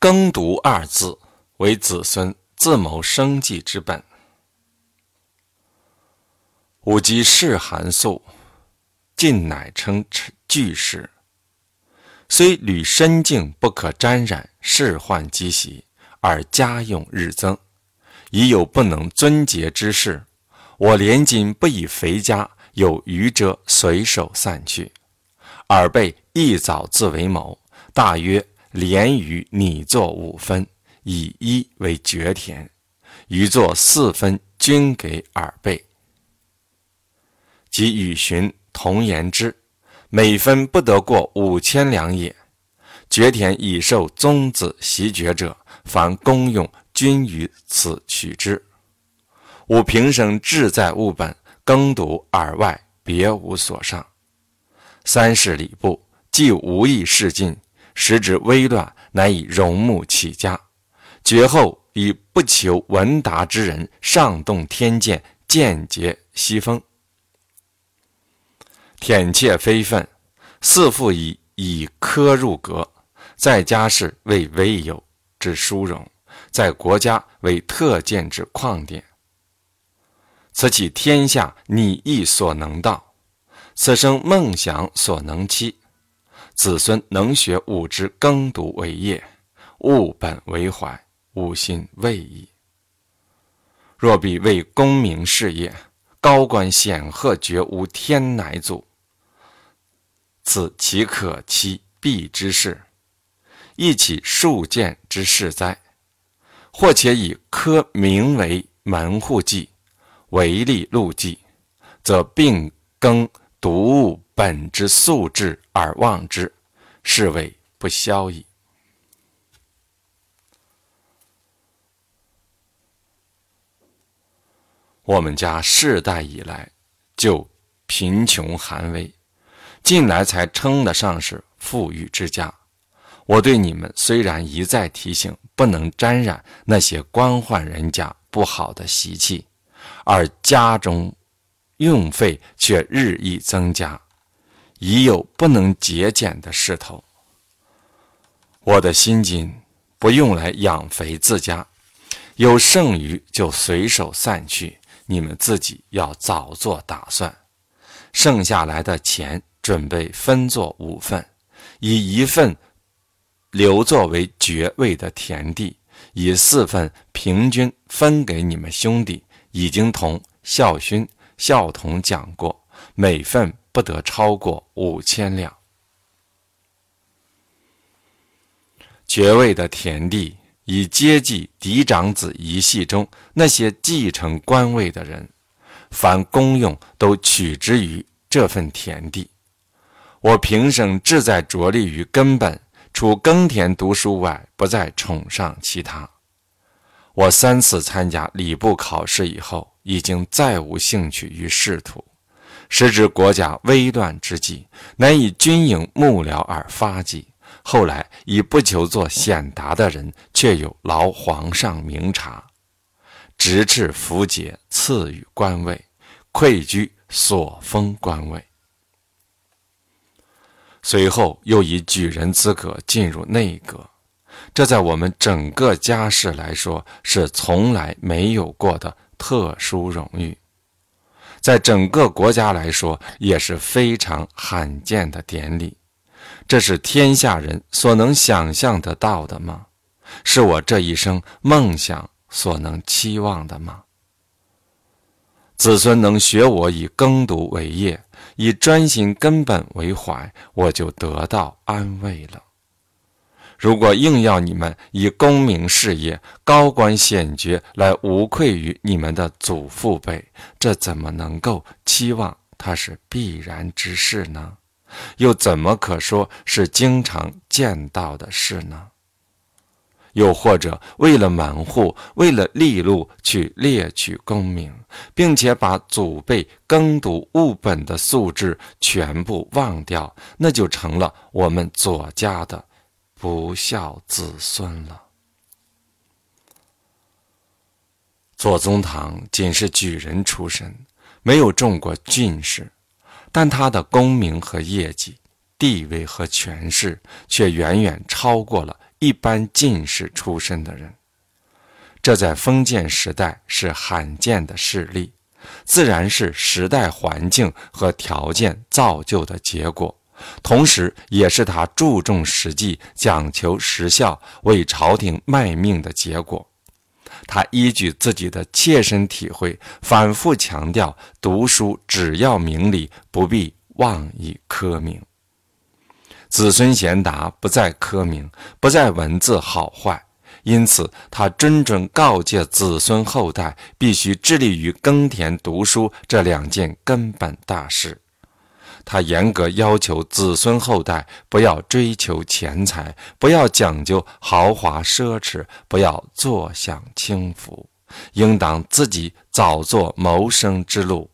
耕读二字为子孙自谋生计之本。吾及世寒素，尽乃称巨士。虽履深境不可沾染世患积习，而家用日增，已有不能尊节之事。我连今不以肥家，有余者随手散去，尔备一早自为谋，大约。连于拟作五分，以一为绝田，余作四分，均给耳背。即与寻同言之，每分不得过五千两也。绝田已受宗子袭爵者，凡公用均于此取之。吾平生志在物本，耕读耳外，别无所上。三十里步，既无益事尽。时值危乱，乃以戎木起家，绝后以不求闻达之人，上动天剑，间结西风，舔窃非分，四父以以科入阁，在家事为未有之殊荣，在国家为特见之旷典。此起天下你意所能到，此生梦想所能期。子孙能学吾之耕读为业，务本为怀，吾心未矣。若必为功名事业，高官显赫，绝无天乃祖，此岂可期必之事？亦岂数见之事哉？或且以科名为门户计，为利禄计，则并耕读物。本之素质而忘之，是谓不肖矣。我们家世代以来就贫穷寒微，近来才称得上是富裕之家。我对你们虽然一再提醒，不能沾染那些官宦人家不好的习气，而家中用费却日益增加。已有不能节俭的势头。我的薪金不用来养肥自家，有剩余就随手散去。你们自己要早做打算。剩下来的钱准备分作五份，以一份留作为爵位的田地，以四份平均分给你们兄弟。已经同孝勋、孝童讲过，每份。不得超过五千两。爵位的田地，以接济嫡长子一系中那些继承官位的人，凡公用都取之于这份田地。我平生志在着力于根本，除耕田读书外，不再崇尚其他。我三次参加礼部考试以后，已经再无兴趣于仕途。时值国家危乱之际，乃以军营幕僚而发迹。后来以不求做显达的人，却有劳皇上明察，直至符节赐予官位，愧居所封官位。随后又以举人资格进入内阁，这在我们整个家世来说是从来没有过的特殊荣誉。在整个国家来说也是非常罕见的典礼，这是天下人所能想象得到的吗？是我这一生梦想所能期望的吗？子孙能学我以耕读为业，以专心根本为怀，我就得到安慰了。如果硬要你们以功名事业、高官显爵来无愧于你们的祖父辈，这怎么能够期望它是必然之事呢？又怎么可说是经常见到的事呢？又或者为了门户、为了利禄去猎取功名，并且把祖辈耕读物本的素质全部忘掉，那就成了我们左家的。不孝子孙了。左宗棠仅是举人出身，没有中过进士，但他的功名和业绩、地位和权势却远远超过了一般进士出身的人。这在封建时代是罕见的事例，自然是时代环境和条件造就的结果，同时也是他注重实际、讲求实效、为朝廷卖命的结果。他依据自己的切身体会，反复强调：读书只要明理，不必妄以科名。子孙贤达不在科名，不在文字好坏。因此，他谆谆告诫子孙后代，必须致力于耕田读书这两件根本大事。他严格要求子孙后代不要追求钱财，不要讲究豪华奢侈，不要坐享清福，应当自己早做谋生之路，